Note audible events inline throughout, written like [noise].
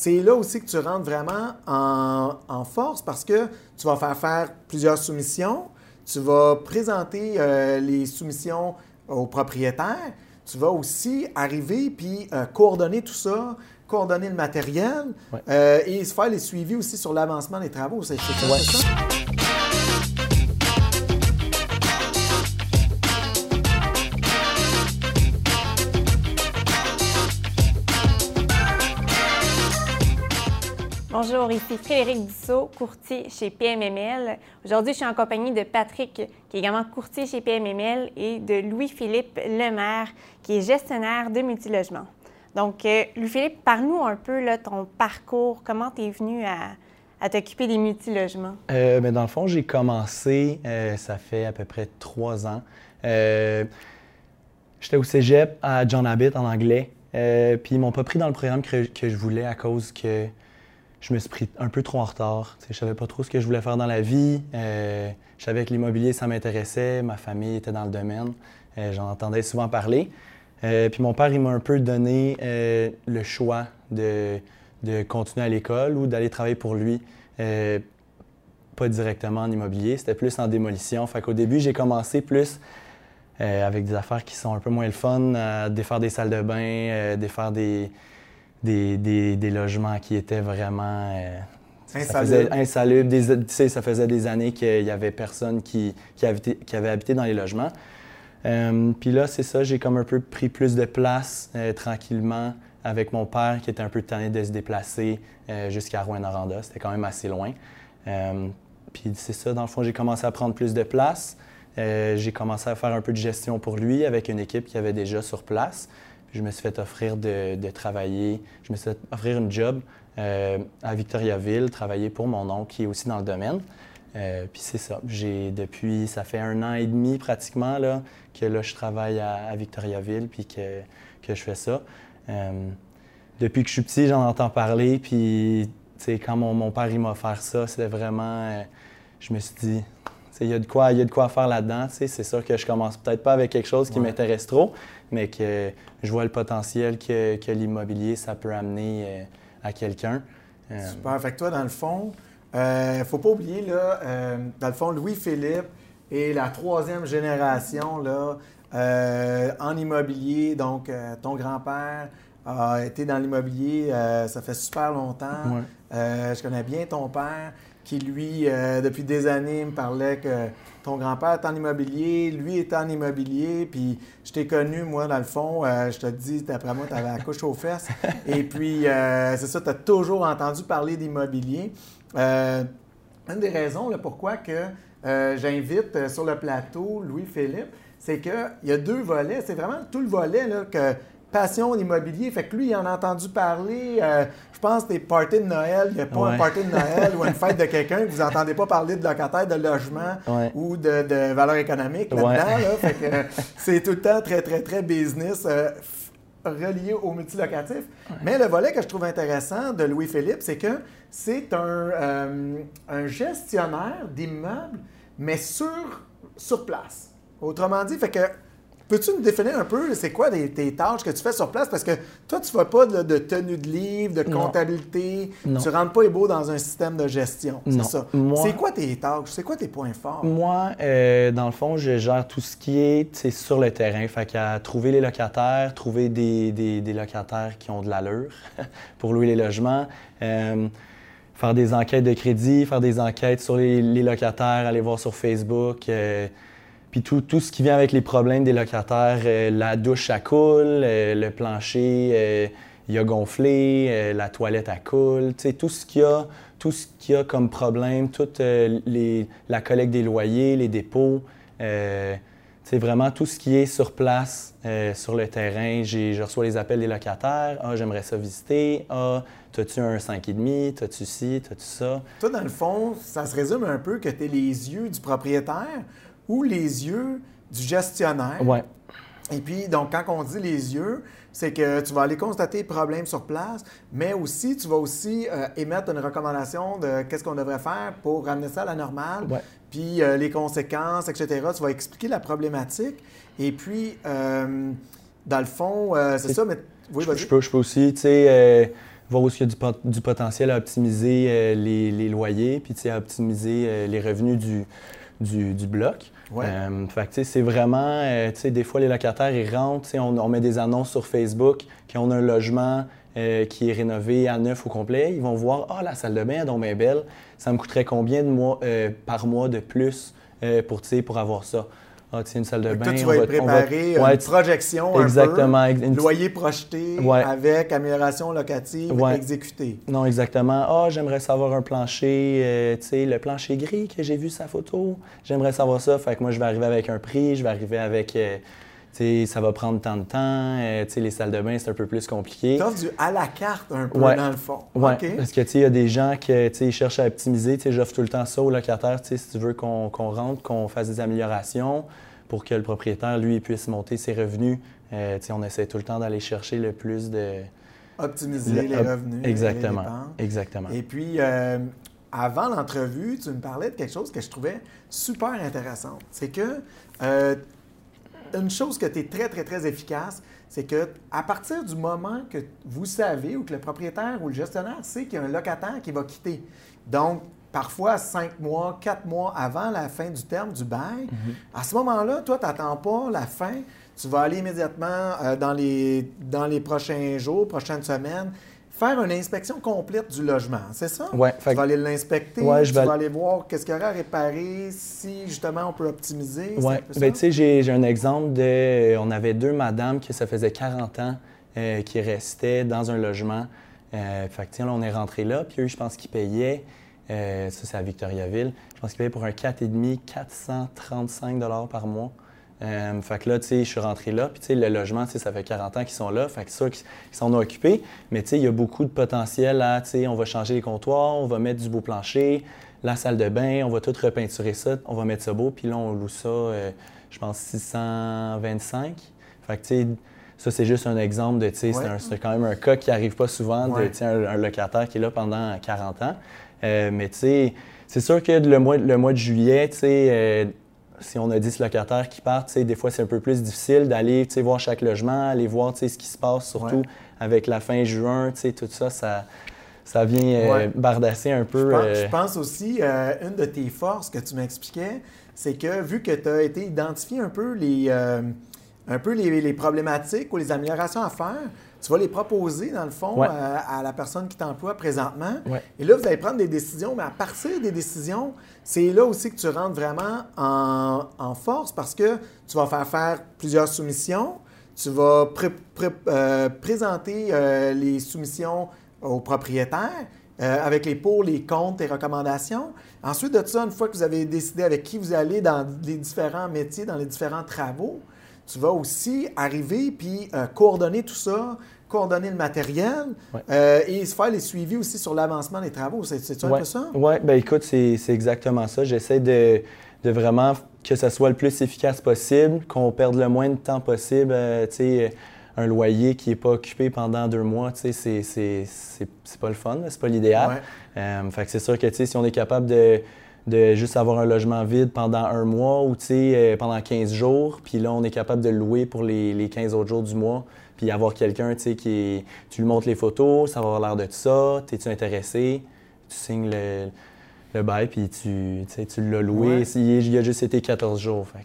c'est là aussi que tu rentres vraiment en, force parce que tu vas faire faire plusieurs soumissions, tu vas présenter euh, les soumissions aux propriétaires, tu vas aussi arriver puis euh, coordonner tout ça, coordonner le matériel euh, et faire les suivis aussi sur l'avancement des travaux. C'est ça? Bonjour, ici Frédéric Dussault, courtier chez PMML. Aujourd'hui, je suis en compagnie de Patrick, qui est également courtier chez PMML, et de Louis-Philippe Lemaire, qui est gestionnaire de multilogement. Donc, euh, Louis-Philippe, parle-nous un peu là, ton parcours, comment tu es venu à, t'occuper des multilogements? Euh, ben, dans le fond, j'ai commencé, euh, ça fait à peu près trois ans. Euh, j'étais au cégep à John Abbott en anglais, puis ils m'ont pas pris dans le programme que je voulais à cause que je me suis pris un peu trop en retard. Je savais pas trop ce que je voulais faire dans la vie. Euh, je savais que l'immobilier, ça m'intéressait. Ma famille était dans le domaine. Euh, j'en entendais souvent parler. Euh, puis mon père, il m'a un peu donné le choix de, continuer à l'école ou d'aller travailler pour lui. pas directement en immobilier, c'était plus en démolition. Fait qu'au début, j'ai commencé plus avec des affaires qui sont un peu moins le fun, défaire des salles de bain, défaire des, des, logements qui étaient vraiment euh, insalubres. Ça faisait, des, années qu'il n'y avait personne qui, qui, avait habité dans les logements. Euh, puis là, c'est ça, j'ai comme un peu pris plus de place euh, tranquillement avec mon père qui était un peu tanné de se déplacer jusqu'à Rouen-Noranda. C'était quand même assez loin. puis c'est ça, dans le fond, j'ai commencé à prendre plus de place. j'ai commencé à faire un peu de gestion pour lui avec une équipe qui avait déjà sur place je me suis fait offrir de, travailler, je me suis fait offrir une job euh, à Victoriaville, travailler pour mon oncle qui est aussi dans le domaine. Euh, puis c'est ça. J'ai depuis, ça fait un an et demi pratiquement là, que là, je travaille à, Victoriaville puis que, que, je fais ça. Euh, depuis que je suis petit, j'en entends parler. Puis quand mon, mon père m'a offert ça, c'était vraiment. je me suis dit, il y, a de quoi, y a de quoi faire là-dedans. C'est sûr que je commence peut-être pas avec quelque chose qui m'intéresse trop, mais que je vois le potentiel que, que l'immobilier, ça peut amener euh, à quelqu'un. Euh, Super. Fait que toi, dans le fond, il euh, ne faut pas oublier, là, dans le fond, Louis-Philippe est la troisième génération là, en immobilier. Donc, ton grand-père a été dans l'immobilier, ça fait super longtemps. je connais bien ton père qui, lui, depuis des années, me parlait que ton grand-père est en immobilier, lui est en immobilier, puis je t'ai connu, moi, dans le fond, euh, je te dis, d'après moi, tu avais la couche aux fesses. [laughs] Et puis, euh, c'est ça, tu as toujours entendu parler d'immobilier. Euh, une des raisons là, pourquoi que j'invite sur le plateau Louis-Philippe, c'est qu'il y a deux volets. C'est vraiment tout le volet là, que passion d'immobilier. Fait que lui, il en a entendu parler. Euh, je pense des parties de Noël. Il n'y a pas un party de Noël ou une [laughs] fête de quelqu'un que vous n'entendez pas parler de locataire, de logement ou de, valeur économique là-dedans. Fait que euh, [laughs] c'est tout le temps très, très, très business. Euh, relié au multilocatif. Mais le volet que je trouve intéressant de Louis-Philippe, c'est que c'est un, un gestionnaire d'immeubles, mais sur, sur place. Autrement dit, fait que Peux-tu nous définir un peu, c'est quoi tes tâches que tu fais sur place? Parce que toi, tu ne fais pas de, tenue de livre, de comptabilité. Tu ne rentres pas les beaux dans un système de gestion. C'est ça. C'est quoi tes tâches? C'est quoi tes points forts? Moi, euh, dans le fond, je gère tout ce qui est sur le terrain. Fait qu'à trouver les locataires, trouver des, locataires qui ont de l'allure [laughs] pour louer les logements. Euh, faire des enquêtes de crédit, faire des enquêtes sur les, locataires, aller voir sur Facebook. Euh, puis tout, tout, ce qui vient avec les problèmes des locataires, euh, la douche, à coule, euh, le plancher, euh, il a gonflé, la toilette, à coule, tout ce qu'il y a, tout ce qu'il a comme problème, toute la collecte des loyers, les dépôts, c'est vraiment tout ce qui est sur place, sur le terrain. Je reçois les appels des locataires. Ah, j'aimerais ça visiter. Ah, t'as-tu un 5,5? T'as-tu ci? T'as-tu ça? Toi, dans le fond, ça se résume un peu que tu es les yeux du propriétaire ou les yeux du gestionnaire. Ouais. Et puis, donc, quand on dit les yeux, c'est que tu vas aller constater les problèmes sur place, mais aussi, tu vas aussi euh, émettre une recommandation de qu'est-ce qu'on devrait faire pour ramener ça à la normale, puis euh, les conséquences, etc. Tu vas expliquer la problématique. Et puis, euh, dans le fond, c'est ça, mais... Oui, je, je, peux, je peux aussi, tu sais voir où il y a du, du, potentiel à optimiser les, les, loyers, puis à optimiser les revenus du, du, du bloc. Ouais. fait c'est vraiment, des fois, les locataires, ils rentrent, on, on, met des annonces sur Facebook qu'on a un logement qui est rénové à neuf au complet. Ils vont voir, ah, la salle de bain est donc bien belle. Ça me coûterait combien de mois, par mois de plus pour, pour avoir ça? Ah, une salle de bain. Toi, tu vas être préparé, une projection exactement, un peu, loyer projeté avec amélioration locative exécutée. Non, exactement. Ah, j'aimerais savoir un plancher, euh, tu sais, le plancher gris que j'ai vu sa photo. J'aimerais savoir ça. Fait que moi, je vais arriver avec un prix, je vais arriver avec... Euh, ça va prendre tant de temps. Euh, les salles de bain, c'est un peu plus compliqué. Tu offres du à la carte un peu dans le fond. Oui, parce que il y a des gens qui cherchent à optimiser. J'offre tout le temps ça aux locataires. Si tu veux qu'on rentre, qu'on fasse des améliorations pour que le propriétaire, lui, puisse monter ses revenus, euh, on essaie tout le temps d'aller chercher le plus de... Optimiser les revenus. Exactement. Les exactement. Et puis, euh, avant l'entrevue, tu me parlais de quelque chose que je trouvais super intéressant. C'est que une chose que tu es très, très, très efficace, c'est que à partir du moment que vous savez ou que le propriétaire ou le gestionnaire sait qu'il y a un locataire qui va quitter, donc parfois cinq mois, quatre mois avant la fin du terme du bail, mhm. à ce moment-là, toi, tu n'attends pas la fin, tu vas aller immédiatement euh, dans, les, dans les prochains jours, prochaines semaines, faire une inspection complète du logement, c'est ça? Oui. Tu vas aller l'inspecter, ouais, tu vas aller voir qu'est-ce qu'il y aurait à réparer, si justement on peut optimiser. Oui. Bien, tu sais, j'ai un exemple de. On avait deux madames qui, ça faisait 40 ans, euh, qui restaient dans un logement. Euh, fait que, tiens, là, on est rentré là, puis eux, je pense qu'ils payaient. Euh, ça, c'est à Victoriaville. Je pense qu'ils payaient pour un 4,5 435 par mois. Euh, fait que là, tu sais, je suis rentré là, puis tu sais, le logement, tu sais, ça fait 40 ans qu'ils sont là, fait que ça, qu'ils s'en ont occupés, mais tu sais, il y a beaucoup de potentiel là, tu sais, on va changer les comptoirs, on va mettre du beau plancher, la salle de bain, on va tout repeinturer ça, on va mettre ça beau, puis là, on loue ça, euh, je pense, 625. Fait que tu sais, ça, c'est juste un exemple de, tu sais, c'est quand même un cas qui arrive pas souvent, de, tu sais, un, locataire qui est là pendant 40 ans. Euh, mais tu sais, c'est sûr que le mois, le mois de juillet, tu sais, si on a 10 locataires qui partent, des fois, c'est un peu plus difficile d'aller voir chaque logement, aller voir ce qui se passe, surtout avec la fin juin, tout ça, ça, ça vient euh, bardasser un peu. Je pense, euh, aussi, euh, une de tes forces que tu m'expliquais, c'est que vu que tu as été identifié un peu les, un peu les, problématiques ou les améliorations à faire, tu vas les proposer, dans le fond, à, la personne qui t'emploie présentement. Et là, vous allez prendre des décisions, mais à partir des décisions, c'est là aussi que tu rentres vraiment en, force parce que tu vas faire faire plusieurs soumissions, tu vas euh, présenter euh, les soumissions au propriétaire euh, avec les pour, les comptes et recommandations. Ensuite de ça, une fois que vous avez décidé avec qui vous allez dans les différents métiers, dans les différents travaux, tu vas aussi arriver puis coordonner tout ça, coordonner le matériel euh, et se faire les suivis aussi sur l'avancement des travaux. C'est un peu ça? Oui, bien écoute, c'est exactement ça. J'essaie de, de, vraiment que ce soit le plus efficace possible, qu'on perde le moins de temps possible. Euh, tu sais, un loyer qui n'est pas occupé pendant deux mois, tu sais, c'est pas le fun, c'est pas l'idéal. Euh, fait que c'est sûr que, tu sais, si on est capable de de juste avoir un logement vide pendant un mois ou pendant 15 jours, puis là, on est capable de le louer pour les, les 15 autres jours du mois puis avoir quelqu'un, qui Tu lui montres les photos, ça va avoir l'air de ça, t'es-tu intéressé? Tu signes le, le bail, puis tu, tu l'as loué. Il, a juste été 14 jours. Fait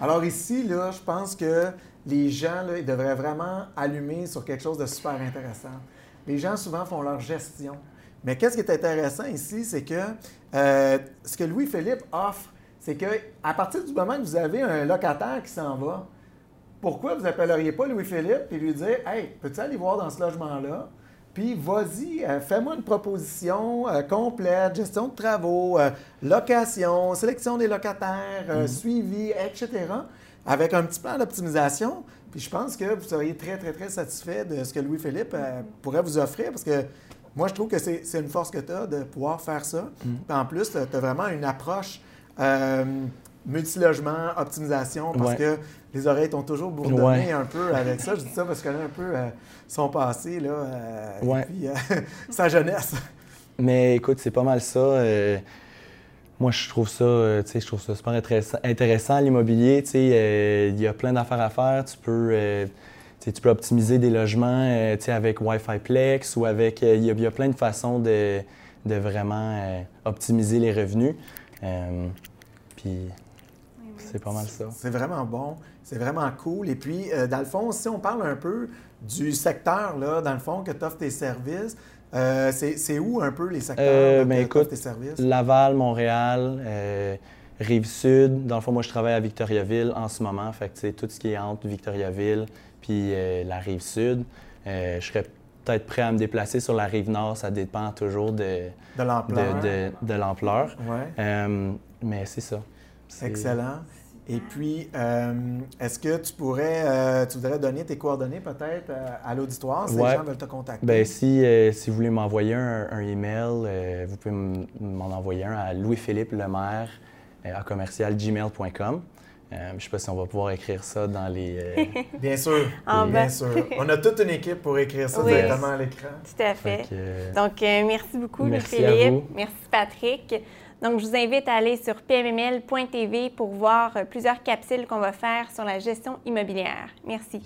Alors ici, là, je pense que les gens, là, ils devraient vraiment allumer sur quelque chose de super intéressant. Les gens, souvent, font leur gestion. Mais qu'est-ce qui est intéressant ici, c'est que euh, ce que Louis-Philippe offre, c'est qu'à partir du moment que vous avez un locataire qui s'en va, pourquoi vous appelleriez pas Louis-Philippe et lui dire Hey, peux-tu aller voir dans ce logement-là? Puis vas-y, euh, fais-moi une proposition euh, complète, gestion de travaux, euh, location, sélection des locataires, mhm. suivi, etc., avec un petit plan d'optimisation. Puis je pense que vous seriez très, très, très satisfait de ce que Louis-Philippe pourrait vous offrir parce que moi, je trouve que c'est une force que tu as de pouvoir faire ça. Puis en plus, tu as vraiment une approche multilogement, optimisation, parce que les oreilles t'ont toujours bourdonné un peu avec ça. Je dis ça parce que là, un peu euh, son passé, là, euh, et puis euh, [laughs] sa jeunesse. Mais écoute, c'est pas mal ça. moi, je trouve ça, tu sais, je trouve ça super intéressant, intéressant l'immobilier. Tu sais, il y a plein d'affaires à faire. Tu peux tu peux optimiser des logements euh, avec Wi-Fi Plex ou avec. Il y, a plein de façons de, de vraiment optimiser les revenus. puis c'est pas mal ça. C'est vraiment bon. C'est vraiment cool. Et puis, dans le fond, si on parle un peu du secteur, là, dans le fond, que tu offres tes services, euh, c'est où un peu les secteurs euh, ben, écoute, tes services? Laval, Montréal, euh, Rive-Sud. Dans le fond, moi, je travaille à Victoriaville en ce moment. Fait que, tout ce qui est entre Victoriaville puis la Rive-Sud. je serais peut-être prêt à me déplacer sur la Rive-Nord. Ça dépend toujours de, de l'ampleur. Ouais. mais c'est ça. Excellent. Et puis, euh, est-ce que tu pourrais, euh, tu voudrais donner tes coordonnées peut-être euh, à l'auditoire? Si les gens veulent te contacter? Bien, si, si vous voulez m'envoyer un, email, vous pouvez m'en envoyer un à Louis-Philippe Lemaire à commercialgmail.com. je ne sais pas si on va pouvoir écrire ça dans les. [laughs] bien sûr, bien sûr. On a toute une équipe pour écrire ça directement à l'écran. Tout à fait. Donc, merci beaucoup, Louis-Philippe. Merci, Patrick. Donc, je vous invite à aller sur pmml.tv pour voir plusieurs capsules qu'on va faire sur la gestion immobilière. Merci.